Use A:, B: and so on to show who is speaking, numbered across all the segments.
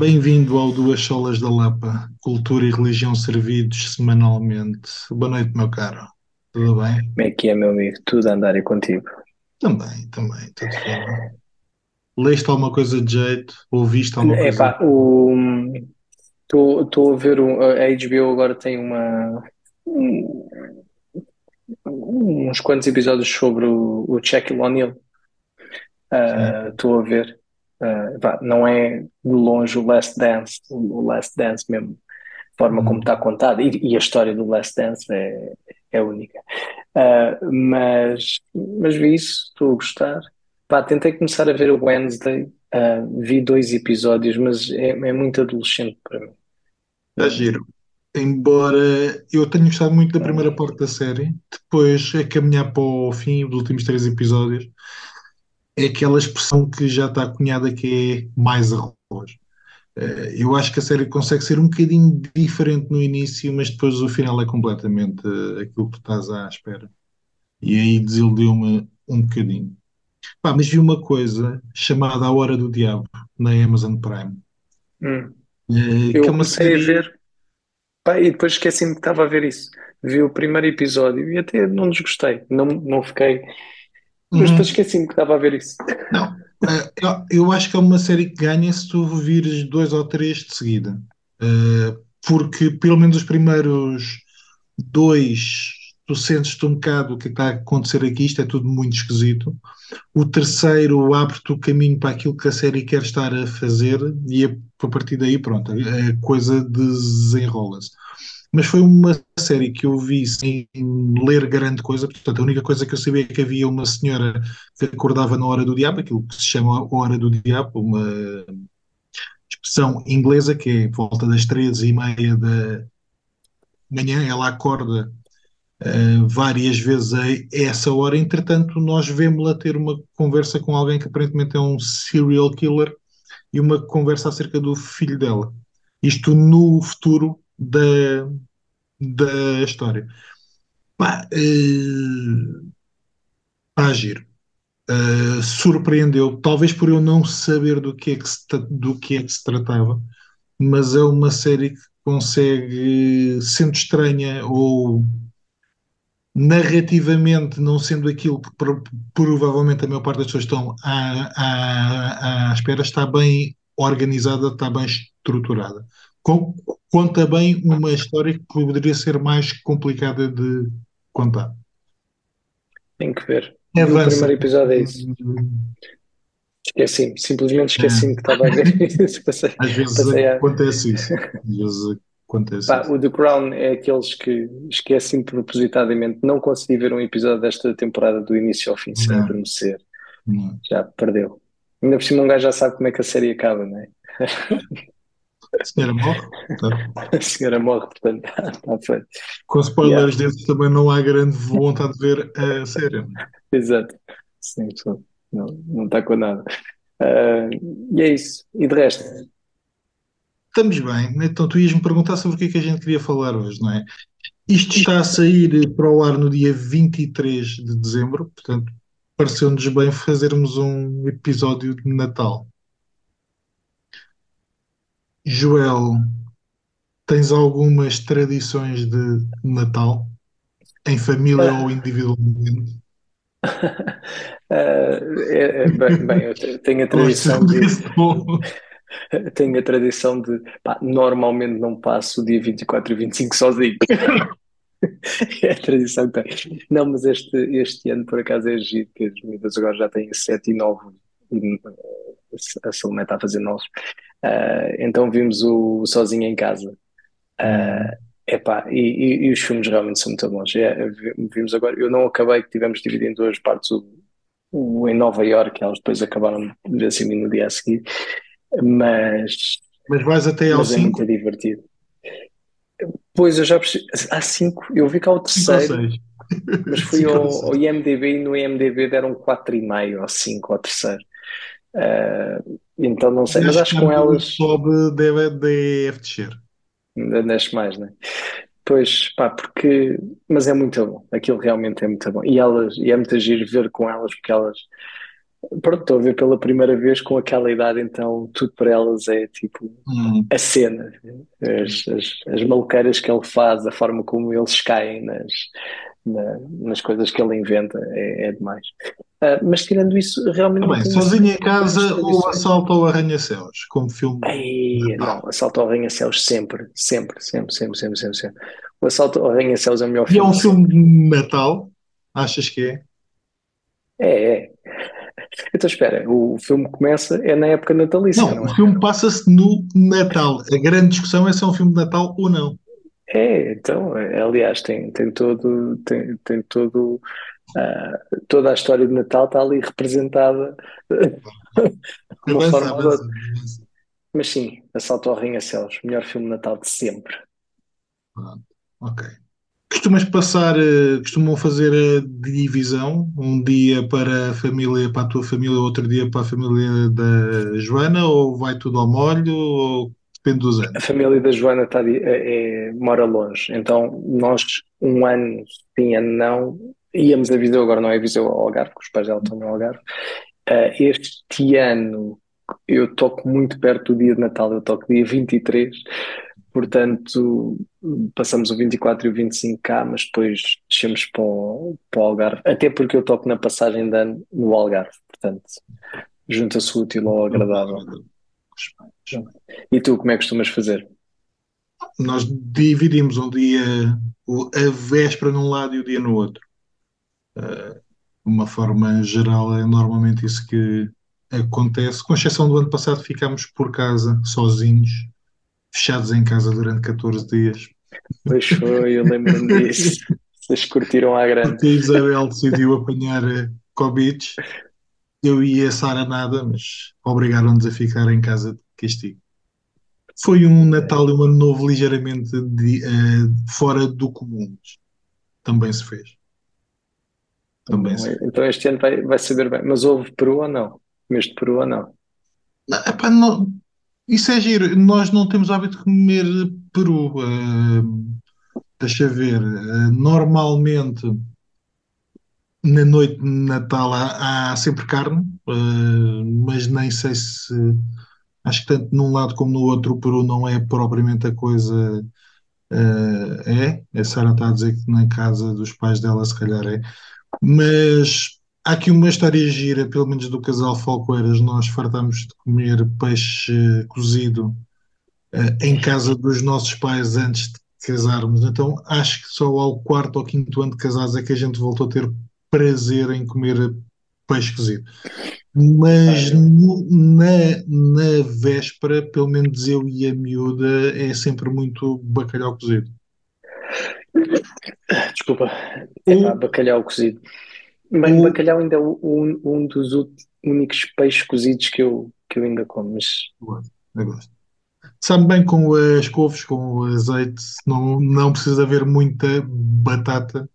A: Bem-vindo ao Duas Solas da Lapa, Cultura e Religião servidos semanalmente. Boa noite, meu caro. Tudo bem?
B: Como é que é, meu amigo? Tudo a andar aí contigo?
A: Também, também, tudo bem. Leste alguma coisa de jeito? Ouviste alguma
B: É
A: coisa?
B: pá, o... Estou a ver, o- a HBO agora tem uma, um- uns quantos episódios sobre o, o Shaquille O'Neal.
A: Sim.
B: Ah, Estou a ver. Ah, pá, não é de longe o Last Dance, o Last Dance mesmo, forma como
A: Hum.
B: está contado. E, e a história do Last Dance é, é única. Ah, mas, mas vi isso, estou a gostar. Pá, tentei começar a ver o Wednesday, ah, vi dois episódios, mas é, é muito adolescente para mim.
A: Está giro. Embora eu tenha gostado muito da primeira parte da série, depois é caminhar para o fim dos últimos três episódios, é aquela expressão que já está cunhada que é mais arroz. Eh, Eu acho que a série consegue ser um bocadinho diferente no início, mas depois o final é completamente eh, aquilo que estás à espera. E aí desiludiu-me um bocadinho. Pá, mas vi uma coisa chamada A Hora do Diabo na Amazon Prime,
B: Hum.
A: que
B: Eu
A: é uma
B: comecei a
A: série.
B: ver, pá, e depois esqueci-me que estava a ver isso. Vi o primeiro episódio e até não desgostei, não, não fiquei, mas depois
A: Uhum.
B: esqueci-me que estava a ver isso.
A: Não, eh, eu, eu acho que é uma série que ganha se tu vires dois ou três de seguida. Eh, porque pelo menos os primeiros dois, tu sentes-te um bocado o que está a acontecer aqui, isto é tudo muito esquisito. O terceiro abre-te o caminho para aquilo que a série quer estar a fazer e a, partir daí, pronto, a coisa desenrola-se. Mas foi uma série que eu vi sem ler grande coisa, portanto, a única coisa que eu sabia é que havia uma senhora que acordava na hora do diabo, aquilo que se chama hora do diabo, uma expressão inglesa que é volta das treze e meia da manhã, ela acorda uh, várias vezes a essa hora, entretanto nós vemos-la ter uma conversa com alguém que aparentemente é um serial killer e uma conversa acerca do filho dela. Isto no futuro da, da história. Pá, uh, pá, giro. Uh, surpreendeu, talvez por eu não saber do que, é que se, do que é que se tratava, mas é uma série que consegue, sendo estranha ou narrativamente não sendo aquilo que pro, provavelmente a maior parte das pessoas estão à, à, à espera, está bem organizada, está bem estruturada. Conta bem uma história que poderia ser mais complicada de contar.
B: Tenho que ver.
A: Avança.
B: O primeiro episódio é isso. Esqueci-me, simplesmente esqueci-me é. que estava a ver isso. Passei,
A: Às vezes acontece isso. Às vezes acontece
B: Pá,
A: isso.
B: O The Crown é aqueles que esquecem propositadamente. Não consegui ver um episódio desta temporada do início ao fim sem adormecer. Já perdeu. Ainda por cima um gajo já sabe como é que a série acaba, não é?
A: A senhora morre.
B: A senhora morre, portanto, está feito.
A: Com spoilers yeah. desses também não há grande vontade de ver a série.
B: Exato. Sim, não, não está com nada. Uh, e é isso. E de resto?
A: Estamos bem. Então tu ias-me perguntar sobre o que é que a gente queria falar hoje, não é? Isto está a sair para o ar no dia 23 de dezembro, portanto pareceu-nos bem fazermos um episódio de Natal. Joel, tens algumas tradições de Natal? Em família ou individualmente?
B: Uh, é, é, bem, bem, eu tenho a tradição de. tenho a tradição de. Pá, normalmente não passo o dia 24 e 25 sozinho. é a tradição que tem. Não, mas este, este ano por acaso é giro, que as miúdas agora já têm 7 e 9 e a Salomé está a fazer 9. Uh, então vimos o Sozinho em Casa. Uh, epá, e, e, e os filmes realmente são muito bons. É, vimos agora, eu não acabei, que tivemos dividido em duas partes o, o em Nova York, elas depois acabaram de ver assim no dia a seguir, mas.
A: Mas vais até ao 5?
B: É muito divertido. Pois eu já percebi. Há 5, eu vi cá o terceiro. Mas fui ao, ao, IMDB e no IMDB deram 4,5 ou 5 ao terceiro. Uh, então não sei, mas acho que com elas.
A: Sobe deve, deve descer.
B: Ainda desce mais, né? Pois, pá, porque. Mas é muito bom. Aquilo realmente é muito bom. E elas, e é muito giro ver com elas, porque elas. Pronto, estou a ver pela primeira vez com aquela idade, então tudo para elas é tipo
A: Hum,
B: a cena, as, as, as maluqueiras que ele faz, a forma como eles caem nas, na- nas coisas que ele inventa, é, é demais. Ah, mas tirando isso, realmente tenho assim
A: sozinho em casa ou assalto ao arranha-céus, como filme
B: Ei, não, Assalto ao Arranha-Céus sempre, sempre, sempre, sempre, sempre, sempre, sempre. O Assalto ao Arranha-Céus é o melhor
A: E é
B: filme
A: um filme de Natal? Achas que é?
B: É, é. Então espera, o filme começa é na época natalícia,
A: Não,
B: não
A: o
B: é?
A: filme passa-se no Natal. A grande discussão é se é um filme de Natal ou não.
B: É, então, é, aliás, tem, tem todo, tem, tem todo, ah, toda a história de Natal está ali representada de uma forma ou outra. Mas sim, Assalto ao Arranha-Céus, melhor filme de Natal de sempre.
A: Pronto, ok. Costumas passar, eh, costumam fazer a divisão, um dia para a família, para a tua família, outro dia para a família da Joana, ou vai tudo ao molho, ou depende dos
B: A
A: anos?
B: família da Joana está, é, é- mora longe, então nós, um ano sim, ano não, íamos a Viseu, agora não é Viseu, ao Algarve, porque os pais dela estão no Algarve. Ah, este ano eu toco muito perto do dia de Natal, eu toco dia 23, portanto passamos o 24 e o 25 cá, mas depois descemos para o, para o Algarve, até porque eu toco na passagem de ano no Algarve, portanto junta-se útil ao agradável. E tu, como é que costumas fazer?
A: Nós dividimos um dia, a véspera num lado e o dia no outro. De uma forma geral, é normalmente isso que acontece, com exceção do ano passado, ficámos por casa, sozinhos, fechados em casa durante 14 dias,
B: Pois foi, eu lembro-me disso. Vocês curtiram à grande.
A: porque a Isabel decidiu apanhar eh, Covid. Eu e a Sara nada, mas obrigaram-nos a ficar em casa de castigo. Foi um Natal e um Ano Novo ligeiramente de- eh, fora do comum. Também se fez. Também se fez.
B: Então este ano vai, vai saber bem. Mas houve peru ou não? Mês de peru ou não?
A: Não, epá, não- isso é giro. Nós não temos hábito de comer peru. eh, deixa ver. eh, normalmente, na noite de Natal, há, há sempre carne, eh, mas nem sei se. Acho que tanto num lado como no outro, o peru não é propriamente a coisa. eh, é. A Sara está a dizer que na casa dos pais dela, se calhar é. Mas há aqui uma história gira, pelo menos do casal Falcoeiras. Nós fartámos de comer peixe eh, cozido eh, em casa dos nossos pais antes de casarmos. Então acho que só ao quarto ou quinto ano de casados é que a gente voltou a ter prazer em comer peixe cozido. Mas no- na, na véspera, pelo menos eu e a miúda, é sempre muito bacalhau cozido.
B: Desculpa. Epá,
A: Ou,
B: bacalhau cozido. Bem,
A: ou
B: bacalhau ainda é o- um, um dos únicos peixes cozidos que eu, que eu ainda como. Mas
A: eu gosto. Sabe bem com as couves, com o azeite, não, não precisa haver muita batata,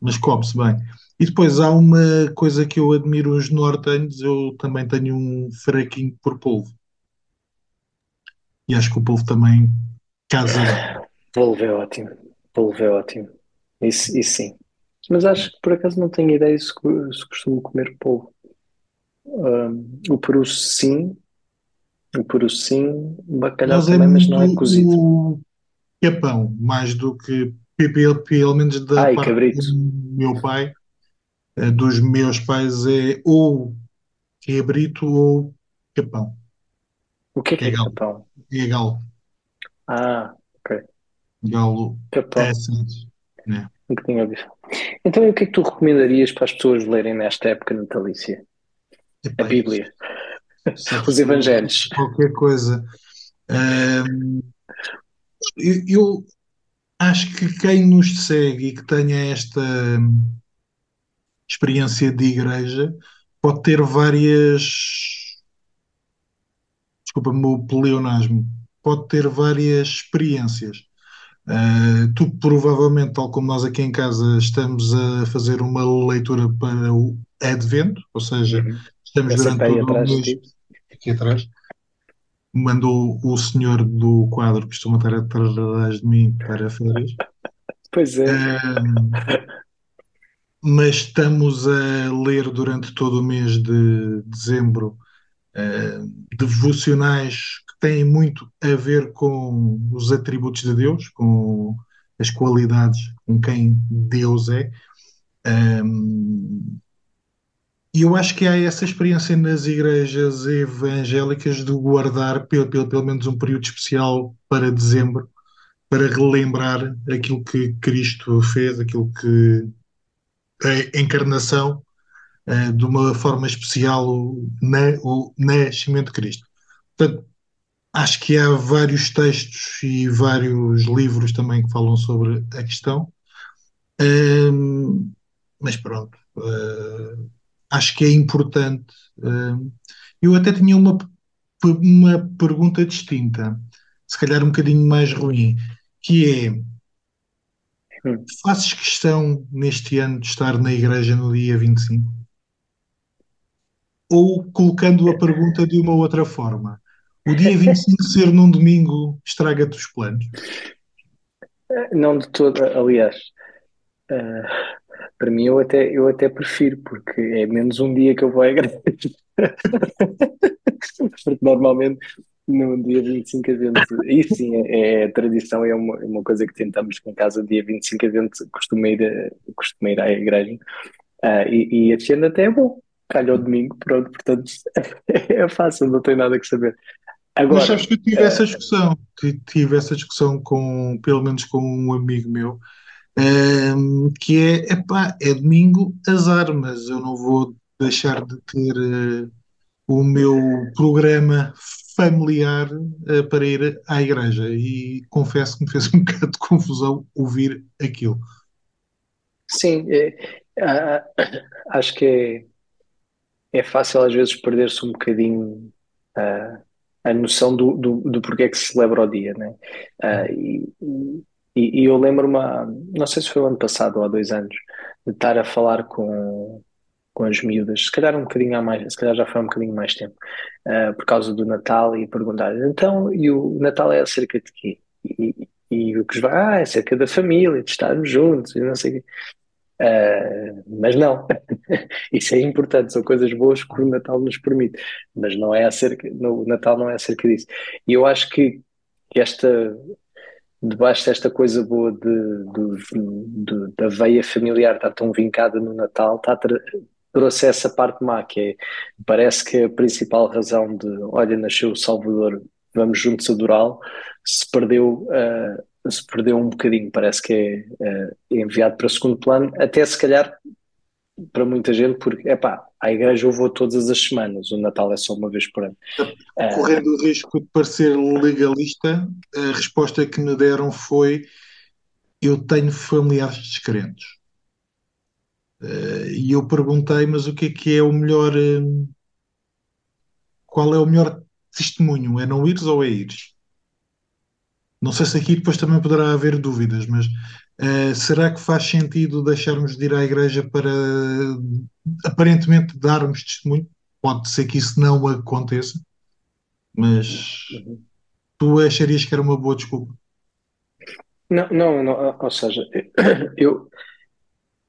A: mas come-se bem. E depois há uma coisa que eu admiro os nortenhos, eu também tenho um fraquinho por polvo. E acho que o polvo também casa
B: polvo é ótimo. Polvo é ótimo. Isso, isso sim. Mas acho que por acaso não tenho ideia se, se costumo comer polvo. Ahm, o peru sim. O peru sim. Bacalhau
A: Mas é
B: também, mas
A: muito
B: não é cozido.
A: o capão, mais do que, pelo, menos da
B: Ai,
A: parte
B: cabrito.
A: do meu pai, dos meus pais, é ou cabrito ou capão.
B: O que é que
A: É
B: é
A: galo.
B: capão?
A: É galo.
B: Ah, ok.
A: Galo
B: Capão.
A: é assim. né?
B: Nunca tinha ouvido. Então, e o que é que tu recomendarias para as pessoas lerem nesta época natalícia? A Bíblia,
A: sabes
B: os Evangelhos.
A: qualquer coisa. Ahm, eu, eu acho que quem nos segue e que tenha esta experiência de igreja pode ter várias. Desculpa-me o pleonasmo. Pode ter várias experiências. Uh, tu provavelmente, tal como nós aqui em casa, estamos a fazer uma leitura para o Advento, ou seja,
B: Uhum.
A: estamos
B: Eu
A: durante todo o
B: atrás de
A: mês
B: ti.
A: aqui atrás. Mandou o senhor do quadro costuma estar atrás de mim para férias.
B: Pois é.
A: Um, mas estamos a ler durante todo o mês de dezembro uh, devocionais que têm muito a ver com os atributos de Deus, com as qualidades, com quem Deus é. Um, e eu acho que há essa experiência nas igrejas evangélicas de guardar pelo, pelo, pelo menos um período especial para dezembro, para relembrar aquilo que Cristo fez, aquilo que a encarnação uh, de uma forma especial o, na, o nascimento de Cristo. Portanto, acho que há vários textos e vários livros também que falam sobre a questão. Um, mas pronto, uh, acho que é importante. Uh, eu até tinha uma, uma pergunta distinta, se calhar um bocadinho mais ruim, que é Hum. Fazes questão neste ano de estar na igreja no dia 25? Ou colocando a pergunta de uma outra forma, o dia 25 ser num domingo estraga-te os planos?
B: Não de todo, aliás, uh, para mim eu até, eu até prefiro, porque é menos um dia que eu vou à igreja. porque normalmente no dia 25 a gente, isso sim, é, é tradição, é uma, é uma coisa que tentamos com casa, dia 25 a gente costuma ir, costuma ir à igreja, uh, e, e a descenda até é bom, calha ao domingo, pronto, portanto é fácil, não tem nada que saber.
A: Agora, Mas sabes que eu tive uh, essa discussão, tive essa discussão com, pelo menos com um amigo meu, um, ehm, que é, epá, é domingo, azar, mas eu não vou deixar de ter uh, o meu programa familiar uh, para ir à igreja e confesso que me fez um bocado de confusão ouvir aquilo.
B: Sim, é, acho que é, é fácil às vezes perder-se um bocadinho uh, a noção do, do, do porquê é que se celebra o dia, né? Uh, e, e, e, eu lembro-me, não sei se foi o ano passado ou há dois anos, de estar a falar com, com as miúdas, se calhar um bocadinho há mais, se calhar já foi um bocadinho mais tempo, uh, por causa do Natal e perguntar, então, e o Natal é acerca de quê? E, e o que vai, ah, é acerca da família, de estarmos juntos e não sei o quê. Uh, mas não, isso é importante, são coisas boas que o Natal nos permite, mas não é acerca, no, o Natal não é acerca disso. E eu acho que esta, debaixo desta coisa boa de, de, de, da veia familiar estar tão vincada no Natal, está trouxe essa parte má, que é, parece que a principal razão de, olha, nasceu o Salvador, vamos juntos adorá-lo, se perdeu, uh, se perdeu um bocadinho, parece que é uh, enviado para segundo plano, até se calhar para muita gente, porque, é pá, à igreja eu vou todas as semanas, o Natal é só uma vez por ano.
A: Correndo o risco de parecer legalista, a resposta que me deram foi eu tenho familiares descrentes. Uh, e eu perguntei, mas o que é que é o melhor? Uh, qual é o melhor testemunho? É não ires ou é ires? Não sei se aqui depois também poderá haver dúvidas, mas uh, será que faz sentido deixarmos de ir à igreja para aparentemente darmos testemunho? Pode ser que isso não aconteça, mas tu acharias que era uma boa desculpa?
B: Não, não, não ou seja, eu,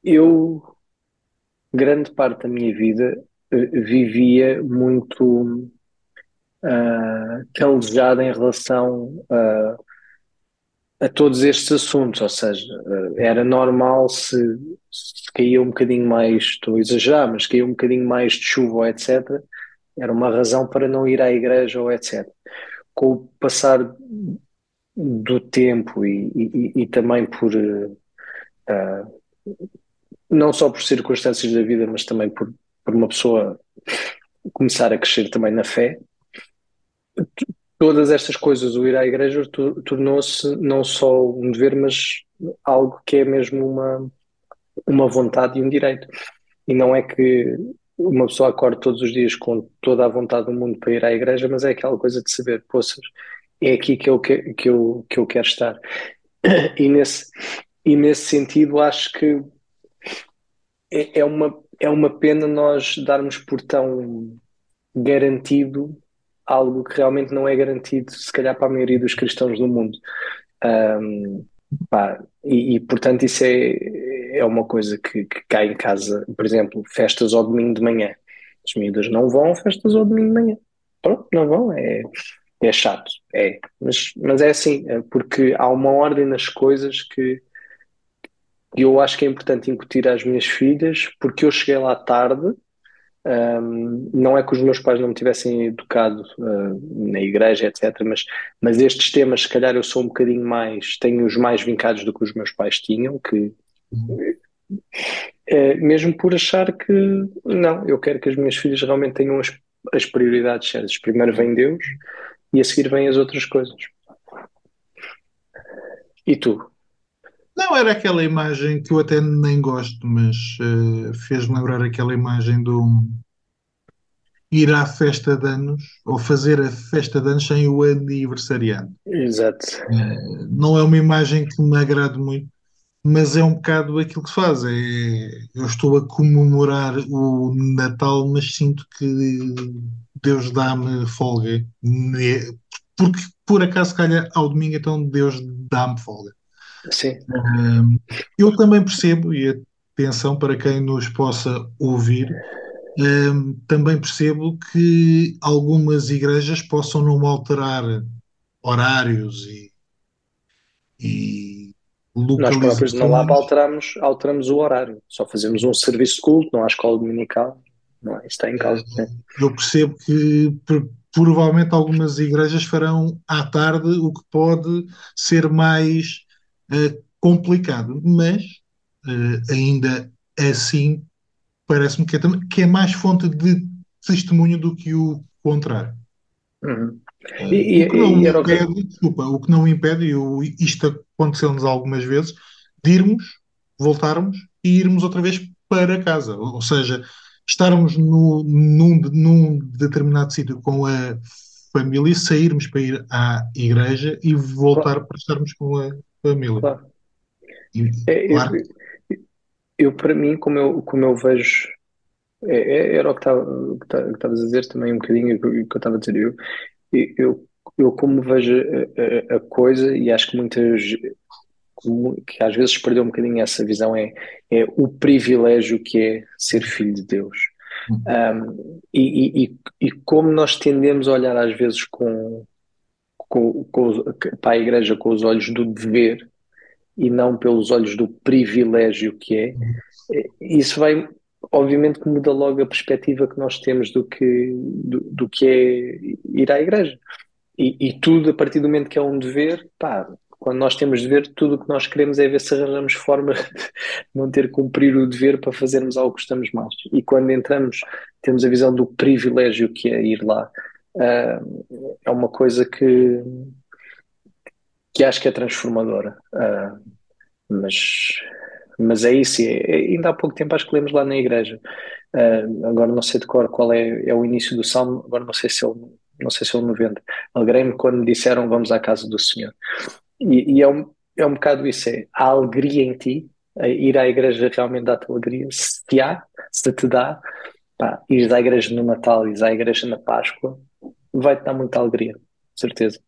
B: eu grande parte da minha vida uh, vivia muito uh, calejada em relação uh, a todos estes assuntos, ou seja, uh, era normal se, se caía um bocadinho mais, estou a exagerar, mas caía um bocadinho mais de chuva etc., era uma razão para não ir à igreja ou etc. Com o passar do tempo e, e, e também por uh, não só por circunstâncias da vida, mas também por, por uma pessoa começar a crescer também na fé, todas estas coisas, o ir à igreja tornou-se não só um dever, mas algo que é mesmo uma, uma vontade e um direito. E não é que uma pessoa acorde todos os dias com toda a vontade do mundo para ir à igreja, mas é aquela coisa de saber, poças, é aqui que eu, que, que eu, que eu quero estar. E nesse, e nesse sentido, acho que é, é, uma, é uma pena nós darmos por tão garantido algo que realmente não é garantido, se calhar, para a maioria dos cristãos do mundo. Um, pá, e, e, portanto, isso é, é uma coisa que, que cai em casa, por exemplo, festas ao domingo de manhã. As miúdas não vão a festas ao domingo de manhã. Pronto, não vão, é, é chato, é. Mas, mas é assim, é porque há uma ordem nas coisas que eu acho que é importante incutir às minhas filhas, porque eu cheguei lá tarde. Um, não é que os meus pais não me tivessem educado uh, na igreja, etc., mas, mas estes temas, se calhar, eu sou um bocadinho mais, tenho os mais vincados do que os meus pais tinham, que é, mesmo por achar que não, eu quero que as minhas filhas realmente tenham as, as prioridades certas. Primeiro vem Deus e a seguir vêm as outras coisas. E tu?
A: Era aquela imagem que eu até nem gosto, mas uh, fez-me lembrar aquela imagem do ir à festa de anos ou fazer a festa de anos sem o aniversariante.
B: Exato.
A: Uh, não é uma imagem que me agrade muito, mas é um bocado aquilo que se faz. É, eu estou a comemorar o Natal, mas sinto que Deus dá-me folga. Porque por acaso calha ao domingo, então Deus dá-me folga.
B: Sim.
A: Um, eu também percebo, e atenção para quem nos possa ouvir, um, também percebo que algumas igrejas possam não alterar horários e, e
B: Nós próprios na LAB alteramos, alteramos o horário, só fazemos um serviço de culto, não há escola dominical, não é? Isso está em causa.
A: Eu percebo que provavelmente algumas igrejas farão à tarde o que pode ser mais uh, complicado, mas uh, ainda assim parece-me que, é, que é mais fonte de testemunho do que o contrário.
B: Uhum.
A: Uh, e, o, que não e, impede, que... desculpa, o que não impede, eu, isto aconteceu-nos algumas vezes, de irmos, voltarmos e irmos outra vez para casa. Ou seja, estarmos no, num, num determinado sítio com a família, sairmos para ir à igreja e voltar para estarmos com a família. Claro.
B: É, claro. Eu, eu, para mim, como eu, como eu vejo, é, é era o que estavas a dizer também um bocadinho, o que eu estava a dizer. Eu, eu, eu como vejo a, a, a coisa, e acho que muitas que às vezes perdeu um bocadinho essa visão é, é o privilégio que é ser filho de Deus. Um, uhum. e, e, e, como nós tendemos a olhar às vezes com, com, com, para a igreja com os olhos do dever e não pelos olhos do privilégio que é, isso vai, obviamente que muda logo a perspectiva que nós temos do que, do, do que é ir à igreja. E, e, tudo a partir do momento que é um dever, pá, quando nós temos dever, tudo o que nós queremos é ver se arranjamos forma de não ter que cumprir o dever para fazermos algo que gostamos mais. E quando entramos, temos a visão do privilégio que é ir lá. Uh, é uma coisa que, que acho que é transformadora. Uh, mas, mas é isso. É, é, ainda há pouco tempo acho que lemos lá na igreja. Uh, agora não sei de cor qual é, é o início do salmo, agora não sei se ele não sei se é o 90. Alegrei-me quando me disseram vamos à casa do Senhor. E, e, é, um, é um bocado isso, é a alegria em ti, ir à igreja realmente dá-te alegria, se te há, se te dá, pá, ir à igreja no Natal, ir à igreja na Páscoa, vai-te dar muita alegria, certeza.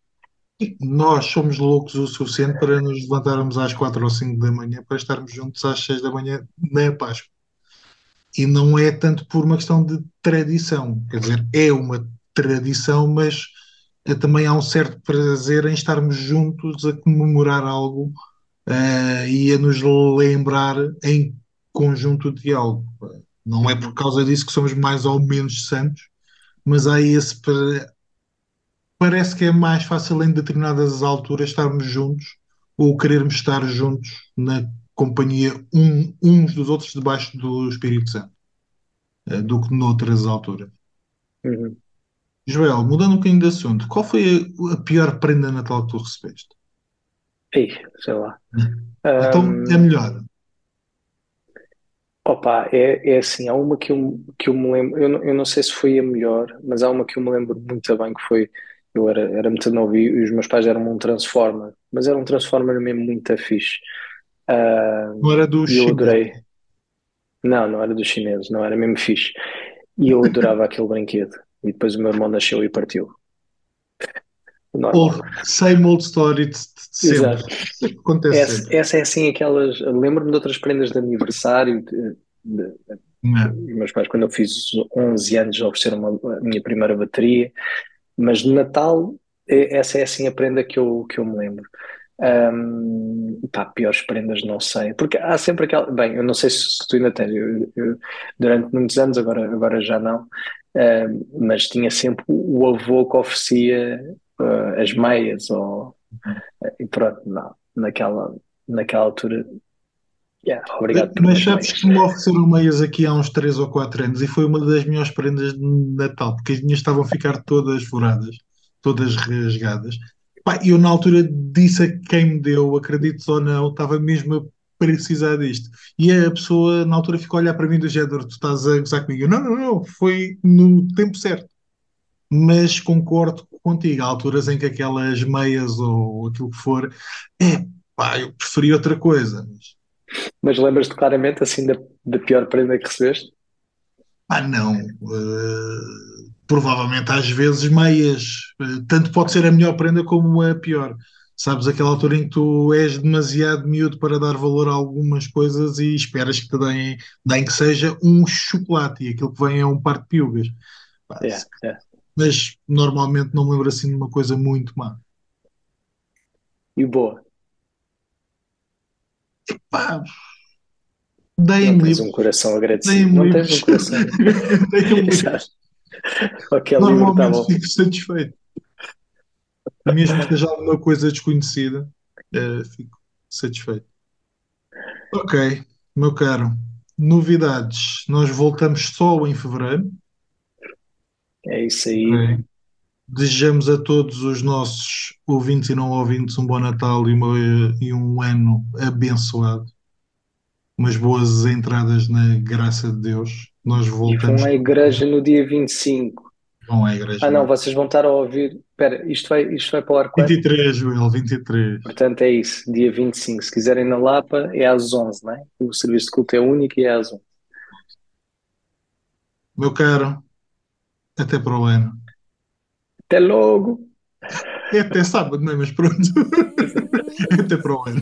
A: Nós somos loucos o suficiente para nos levantarmos às quatro ou cinco da manhã para estarmos juntos às seis da manhã na Páscoa. E não é tanto por uma questão de tradição, quer dizer, é uma tradição, mas também há um certo prazer em estarmos juntos a comemorar algo uh, e a nos lembrar em conjunto de algo. Não é por causa disso que somos mais ou menos santos, mas há esse. Parece que é mais fácil em determinadas alturas estarmos juntos ou querermos estar juntos na companhia um, uns dos outros debaixo do Espírito Santo uh, do que noutras alturas.
B: Uhum.
A: Joel, mudando um bocadinho de assunto, qual foi a, pior prenda de Natal que tu recebeste?
B: Ei, sei lá.
A: Então um, é melhor.
B: Opa, é, é assim, há uma que eu, que eu me lembro, eu não, eu não sei se foi a melhor, mas há uma que eu me lembro muito bem que foi, eu era, era muito novo e os meus pais eram um Transformer, mas era um Transformer mesmo muito fixe. Uh,
A: não era do
B: chinês? Eu adorei. Não, não era dos chineses, não era mesmo fixe. E eu adorava aquele brinquedo. E depois o meu irmão nasceu e partiu.
A: Old, same old story de, de sempre. Exato.
B: Acontece essa, sempre. essa é assim aquelas. Lembro-me de outras prendas de aniversário. De, de, de, meus pais, quando eu fiz 11 anos, ofereceram a minha primeira bateria. Mas de Natal, essa é assim a prenda que eu, que eu me lembro. Um, pá, piores prendas, não sei. Porque há sempre aquela. Bem, eu não sei se, se tu ainda tens. Eu, eu, durante muitos anos, agora, agora já não. Uh, mas tinha sempre o avô que oferecia uh, as meias. Ou, uh, e pronto, não. Naquela, naquela altura. Yeah, obrigado
A: mas sabes que me ofereceram meias aqui há uns 3 ou 4 anos e foi uma das melhores prendas de Natal, porque as minhas estavam a ficar todas furadas, todas rasgadas Pá, eu na altura disse a quem me deu, acredito ou não, estava mesmo a precisar disto. E a pessoa na altura ficou a olhar para mim do género, tu estás a gozar comigo. Eu, não, não, não, foi no tempo certo. Mas concordo contigo, há alturas em que aquelas meias ou aquilo que for, é pá, eu preferi outra coisa.
B: Mas, mas lembras-te claramente assim da, da pior prenda que recebeste?
A: Ah, não. Uh provavelmente às vezes meias. Eh, tanto pode ser a melhor prenda como a pior. Sabes, aquela altura em que tu és demasiado miúdo para dar valor a algumas coisas e esperas que te deem, deem que seja um chocolate e aquilo que vem é um par de piugas. Yeah, yeah. Mas normalmente não me lembro assim de uma coisa muito má.
B: E boa?
A: Epá, deem-me.
B: Tens um coração agradecido. Não tens um coração. deem-me
A: okay, Normalmente fico satisfeito. Mesmo que seja alguma coisa desconhecida, uh, fico satisfeito. Ok, meu caro. Novidades. Nós voltamos só em fevereiro.
B: É isso aí. Okay.
A: Desejamos a todos os nossos ouvintes e não ouvintes um bom Natal e, uma, e um ano abençoado. Umas boas entradas na graça de Deus. Nós voltamos.
B: E vão à igreja no dia 25.
A: Vão à igreja.
B: Ah, não, vocês vão estar a ouvir. Espera, isto vai, isto vai para o ar
A: 23, Joel, 23.
B: Portanto, é isso, dia 25. Se quiserem na Lapa, é às 11, não é? O serviço de culto é único e é às 11.
A: Meu caro, até para o ano.
B: Até logo.
A: É até sábado, não é? Mas pronto. até para o ano.